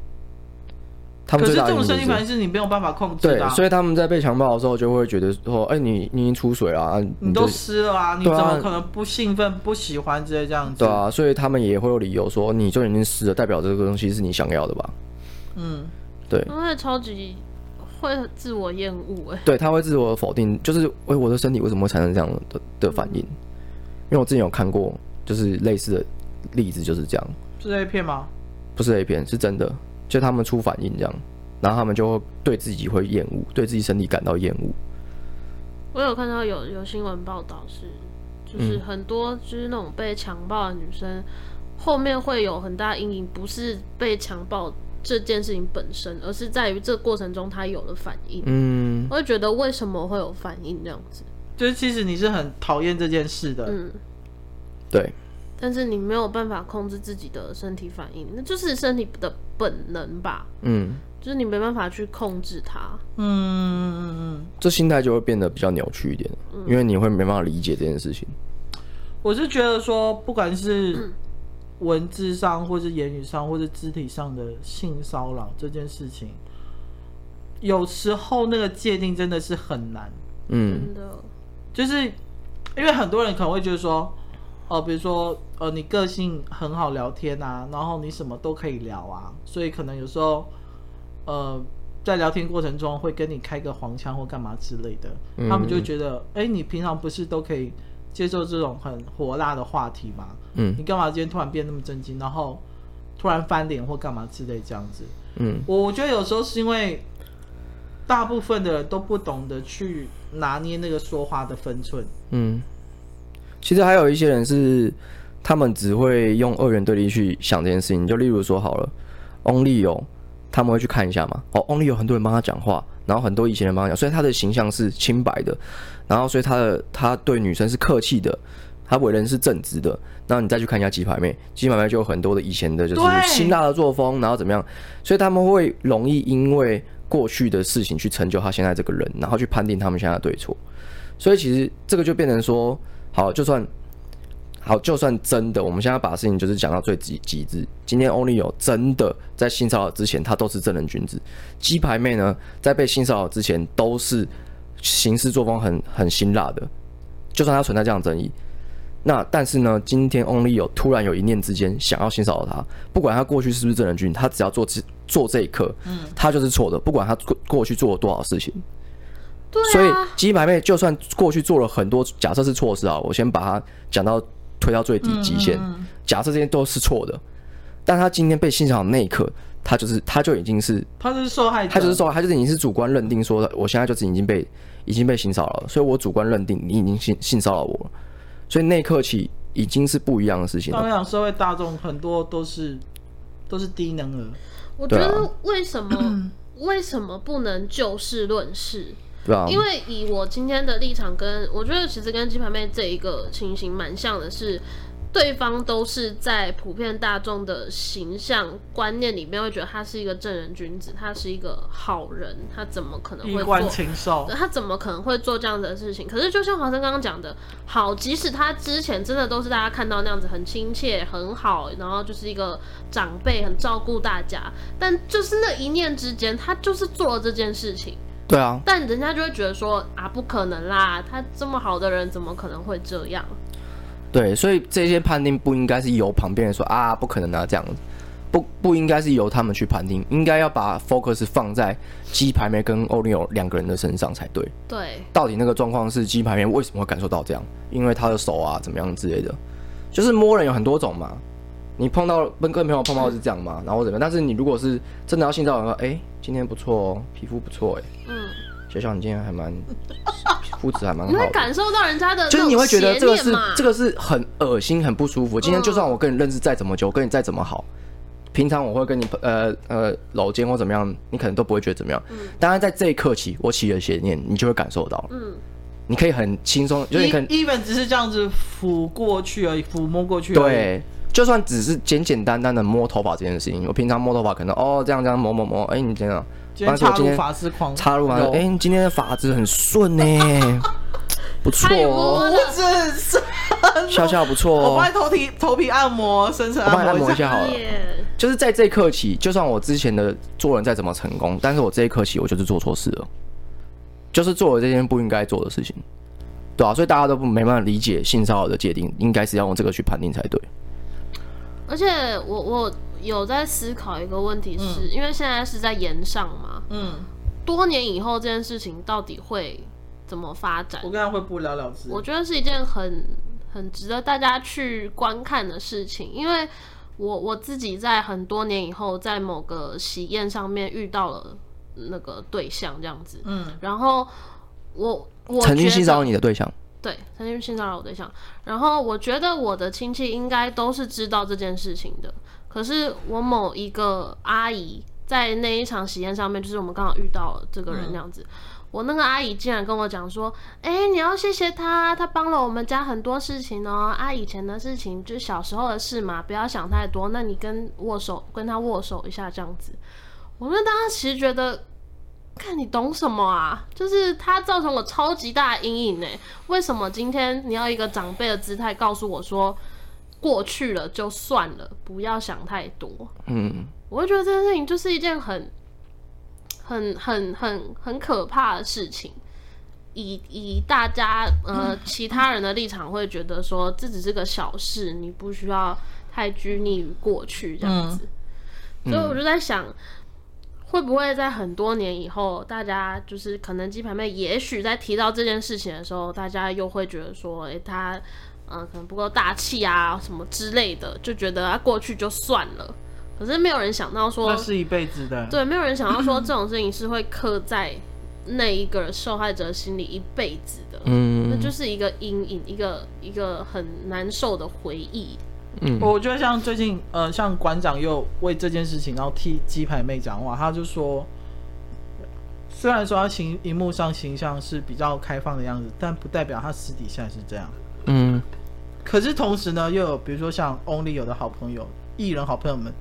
他们最大的阴影是，可是这种生理反应是你没有办法控制的啊。对，所以他们在被强暴的时候就会觉得说：“哎，你你已经出水了啊，你，都湿了啊，你怎么可能不兴奋、不喜欢之类这样子？”对啊，所以他们也会有理由说：“你就已经湿了，代表这个东西是你想要的吧？”嗯，对。因为超级。会自我厌恶哎，对，他会自我否定，就是哎，我的身体为什么会产生这样的的反应？因为我之前有看过，就是类似的例子，就是这样。是 A 片吗？不是 A 片，是真的，就他们出反应这样，然后他们就会对自己会厌恶，对自己身体感到厌恶。我有看到有有新闻报道是，就是很多就是那种被强暴的女生，嗯、后面会有很大阴影，不是被强暴。这件事情本身，而是在于这个过程中他有了反应。嗯，我会觉得为什么会有反应这样子？就是其实你是很讨厌这件事的。嗯，对。但是你没有办法控制自己的身体反应，那就是身体的本能吧？嗯，就是你没办法去控制它。嗯嗯嗯嗯，这心态就会变得比较扭曲一点，嗯，因为你会没办法理解这件事情。我是觉得说，不管是，嗯。文字上，或是言语上，或是肢体上的性骚扰这件事情，有时候那个界定真的是很难。嗯，真的，就是因为很多人可能会觉得说，哦、呃，比如说，呃，你个性很好聊天啊，然后你什么都可以聊啊，所以可能有时候，呃，在聊天过程中会跟你开个黄腔或干嘛之类的，嗯、他们就觉得，哎、欸，你平常不是都可以。接受这种很火辣的话题嘛？嗯，你干嘛今天突然变那么震惊，然后突然翻脸或干嘛之类这样子？嗯，我我觉得有时候是因为大部分的人都不懂得去拿捏那个说话的分寸。嗯，其实还有一些人是他们只会用二元对立去想这件事情，就例如说好了，Only 有他们会去看一下嘛？哦，Only 有很多人帮他讲话。然后很多以前的妈妈讲，所以他的形象是清白的，然后所以他的他对女生是客气的，他为人是正直的。然后你再去看一下鸡排妹，鸡排妹就有很多的以前的就是辛辣的作风，然后怎么样？所以他们会容易因为过去的事情去成就他现在这个人，然后去判定他们现在的对错。所以其实这个就变成说，好，就算。好，就算真的，我们现在把事情就是讲到最极极致。今天 Only 有真的在性骚扰之前，他都是正人君子。鸡排妹呢，在被性骚扰之前，都是行事作风很很辛辣的。就算他存在这样争议，那但是呢，今天 Only 有突然有一念之间想要性骚扰他，不管他过去是不是正人君子，他只要做做这一刻，嗯，他就是错的。不管他过过去做了多少事情，对啊。所以鸡排妹就算过去做了很多，假设是错事啊，我先把它讲到。推到最低极限，假设这些都是错的，但他今天被性骚扰那一刻，他就是他就已经是他就是受害者，他就是受害，他就是已经是主观认定说，我现在就是已经被已经被性骚扰了，所以我主观认定你已经性性骚扰我了，所以那一刻起已经是不一样的事情了。我想社会大众很多都是都是低能儿，我觉得为什么 为什么不能就事论事？对啊，因为以我今天的立场跟我觉得其实跟鸡排妹这一个情形蛮像的是。对方都是在普遍大众的形象观念里面会觉得他是一个正人君子，他是一个好人，他怎么可能会做？他怎么可能会做这样子的事情？可是就像华生刚刚讲的，好，即使他之前真的都是大家看到那样子很亲切、很好，然后就是一个长辈很照顾大家，但就是那一念之间，他就是做了这件事情。对啊，但人家就会觉得说啊，不可能啦，他这么好的人怎么可能会这样？对，所以这些判定不应该是由旁边人说啊，不可能啊这样子，不不应该是由他们去判定，应该要把 focus 放在鸡排妹跟欧尼尔两个人的身上才对。对，到底那个状况是鸡排妹为什么会感受到这样？因为他的手啊怎么样之类的，就是摸人有很多种嘛。你碰到跟跟朋友碰到是这样嘛，然后怎么样？但是你如果是真的要性骚扰说，哎，今天不错哦，皮肤不错哎，嗯，学校你今天还蛮。肤质还蛮好，你会感受到人家的，就是你会觉得这个是这个是很恶心、很不舒服。今天就算我跟你认识再怎么久，跟你再怎么好，平常我会跟你呃呃搂肩或怎么样，你可能都不会觉得怎么样。当然在这一刻起，我起了邪念，你就会感受到。嗯，你可以很轻松，就是你可能 even 只是这样子抚过去而已，抚摸过去。对，就算只是简简单单的摸头发这件事情，我平常摸头发可能哦这样这样摸摸摸，哎你这样。今天插入法师狂，插入发丝，哎、欸，今天的法子很顺呢，不错哦，胡子顺，笑笑不错哦。我帮你头皮头皮按摩，深层按摩，我帮你按摩一下好了。就是在这一刻起，就算我之前的做人再怎么成功，但是我这一刻起，我就是做错事了，就是做了这件不应该做的事情，对啊，所以大家都不没办法理解性骚扰的界定，应该是要用这个去判定才对。而且我我。有在思考一个问题是，是、嗯、因为现在是在延上嘛？嗯，多年以后这件事情到底会怎么发展？我跟他会不了了之。我觉得是一件很很值得大家去观看的事情，因为我我自己在很多年以后，在某个喜宴上面遇到了那个对象，这样子，嗯，然后我我曾经欣赏你的对象，对，曾经欣赏我对象，然后我觉得我的亲戚应该都是知道这件事情的。可是我某一个阿姨在那一场喜宴上面，就是我们刚好遇到了这个人那样子。嗯、我那个阿姨竟然跟我讲说：“哎、欸，你要谢谢他，他帮了我们家很多事情哦。啊，以前的事情就是小时候的事嘛，不要想太多。那你跟握手，跟他握手一下这样子。”我们当时其实觉得，看你懂什么啊？就是他造成我超级大的阴影呢。为什么今天你要一个长辈的姿态告诉我说？过去了就算了，不要想太多。嗯，我会觉得这件事情就是一件很、很、很、很、很可怕的事情。以以大家呃 其他人的立场会觉得说，这只是个小事，你不需要太拘泥于过去这样子。嗯、所以我就在想，会不会在很多年以后，大家就是可能鸡排妹，也许在提到这件事情的时候，大家又会觉得说，诶、欸，他。嗯，可能不够大气啊，什么之类的，就觉得啊过去就算了。可是没有人想到说，那是一辈子的。对，没有人想到说这种事情是会刻在那一个受害者心里一辈子的。嗯，那就是一个阴影，一个一个很难受的回忆。嗯，我觉得像最近，呃，像馆长又为这件事情，然后替鸡排妹讲话，他就说，虽然说他形荧幕上形象是比较开放的样子，但不代表他私底下是这样。嗯，可是同时呢，又有比如说像 Only 有的好朋友、艺人好朋友们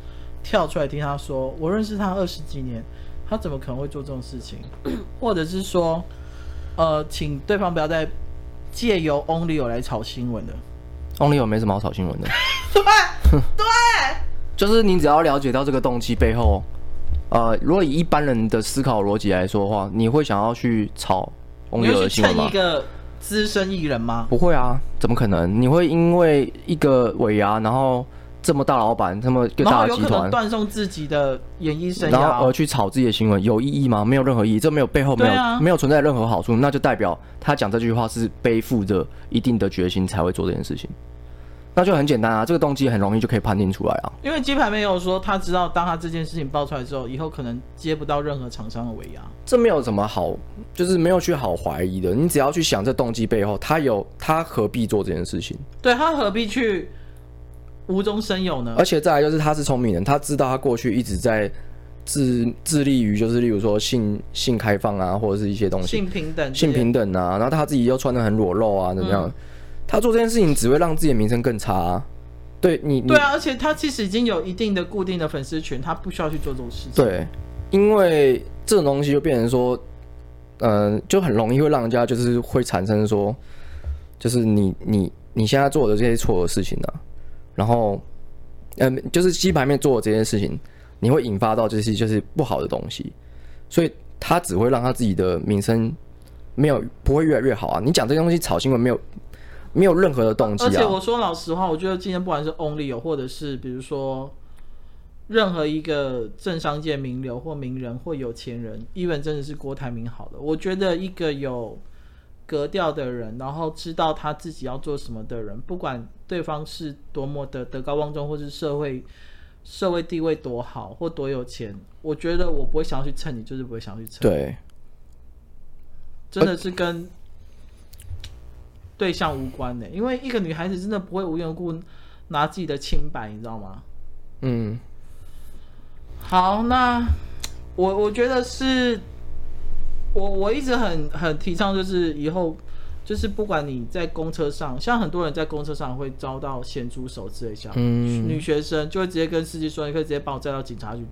跳出来听他说：“我认识他二十几年，他怎么可能会做这种事情？” 或者是说，呃，请对方不要再借由 Only 有来炒新闻的。Only 有没什么好炒新闻的。对 对，就是你只要了解到这个动机背后，呃，如果以一般人的思考逻辑来说的话，你会想要去炒 Only 有的新闻吗？资深艺人吗？不会啊，怎么可能？你会因为一个尾牙，然后这么大老板，这么一个大的集团断送自己的演艺生涯，然后而去炒自己的新闻，有意义吗？没有任何意义，这没有背后没有、啊、没有存在任何好处，那就代表他讲这句话是背负着一定的决心才会做这件事情。那就很简单啊，这个动机很容易就可以判定出来啊。因为鸡排妹有说，他知道当他这件事情爆出来之后，以后可能接不到任何厂商的尾牙。这没有什么好，就是没有去好怀疑的。你只要去想这动机背后，他有他何必做这件事情？对，他何必去无中生有呢？而且再来就是他是聪明人，他知道他过去一直在致致力于就是例如说性性开放啊，或者是一些东西性平等、性平等啊，然后他自己又穿的很裸露啊，怎么样？嗯他做这件事情只会让自己的名声更差，啊，对你，对啊，而且他其实已经有一定的固定的粉丝群，他不需要去做这种事情。对，因为这种东西就变成说，嗯、呃，就很容易会让人家就是会产生说，就是你你你现在做的这些错的事情呢，啊，然后，嗯、呃，就是鸡排面做的这件事情，你会引发到这些就是不好的东西，所以他只会让他自己的名声没有不会越来越好啊。你讲这些东西炒新闻没有？没有任何的动机啊！而且我说老实话，我觉得今天不管是 Only 有，或者是比如说任何一个政商界名流或名人或有钱人，even 真的是郭台铭好了，我觉得一个有格调的人，然后知道他自己要做什么的人，不管对方是多么的德高望重，或是社会社会地位多好或多有钱，我觉得我不会想要去蹭你，就是不会想要去蹭。对，真的是跟。对象无关的，因为一个女孩子真的不会无缘无故拿自己的清白，你知道吗？嗯。好，那我我觉得是，我我一直很很提倡，就是以后就是不管你在公车上，像很多人在公车上会遭到咸猪手之类这样，嗯，女学生就会直接跟司机说：“你可以直接把我载到警察局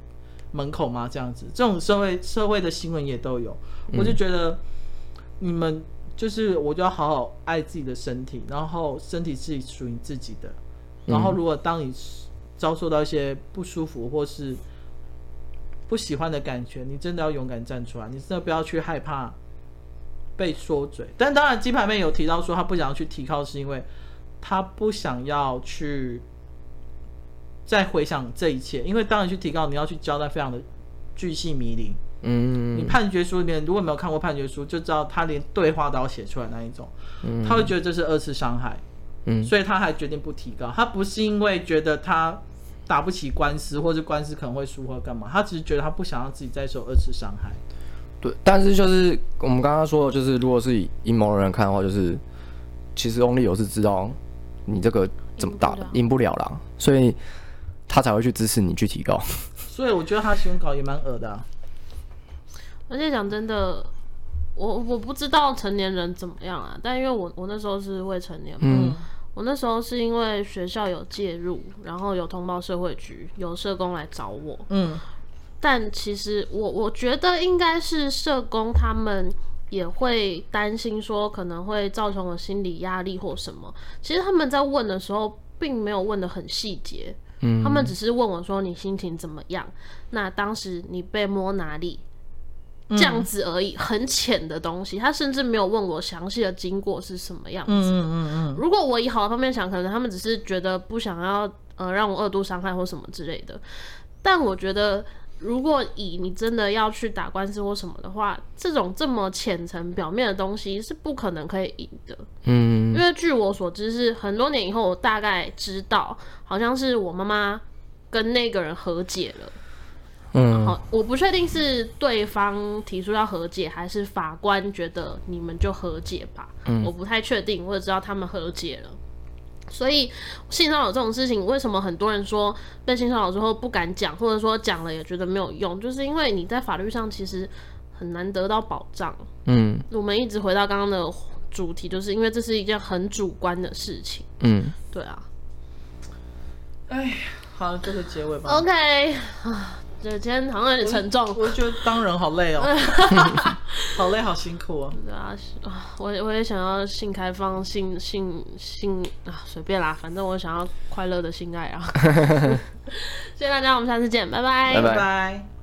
门口吗？”这样子，这种社会社会的新闻也都有，我就觉得你们。就是我就要好好爱自己的身体，然后身体是属于自己的。然后如果当你遭受到一些不舒服或是不喜欢的感觉，你真的要勇敢站出来，你真的不要去害怕被说嘴。但当然，鸡排妹有提到说她不想要去提告，是因为她不想要去再回想这一切。因为当你去提告，你要去交代非常的巨细靡遗。嗯，你判决书里面如果没有看过判决书，就知道他连对话都要写出来那一种，嗯，他会觉得这是二次伤害，嗯，所以他还决定不提高。他不是因为觉得他打不起官司，或者官司可能会输或干嘛，他只是觉得他不想让自己再受二次伤害。对，但是就是我们刚刚说的，就是如果是以阴谋人看的话，就是其实 Only 有是知道你这个怎么打赢不了啦，所以他才会去支持你去提高。所以我觉得他新闻稿也蛮恶的啊。而且讲真的，我我不知道成年人怎么样啊，但因为我我那时候是未成年嘛，嗯，我那时候是因为学校有介入，然后有通报社会局，有社工来找我，嗯，但其实我我觉得应该是社工他们也会担心说可能会造成我心理压力或什么，其实他们在问的时候并没有问的很细节，嗯，他们只是问我说你心情怎么样，那当时你被摸哪里？这样子而已，很浅的东西。他甚至没有问我详细的经过是什么样子。嗯嗯嗯。如果我以好的方面想，可能他们只是觉得不想要呃让我二度伤害或什么之类的。但我觉得，如果以你真的要去打官司或什么的话，这种这么浅层表面的东西是不可能可以赢的。嗯。因为据我所知，是很多年以后，我大概知道，好像是我妈妈跟那个人和解了。嗯，好，我不确定是对方提出要和解，还是法官觉得你们就和解吧。嗯，我不太确定，我只知道他们和解了。所以性骚扰这种事情，为什么很多人说被性骚扰之后不敢讲，或者说讲了也觉得没有用，就是因为你在法律上其实很难得到保障。嗯，我们一直回到刚刚的主题，就是因为这是一件很主观的事情。嗯，对啊。哎，好，这个结尾吧。OK 对，今天好像有点沉重。我，我觉得当人好累哦，好累，好辛苦哦。对啊，我我也想要性开放，性性性啊，随便啦，反正我想要快乐的性爱啊。谢谢大家，我们下次见，拜拜，拜拜。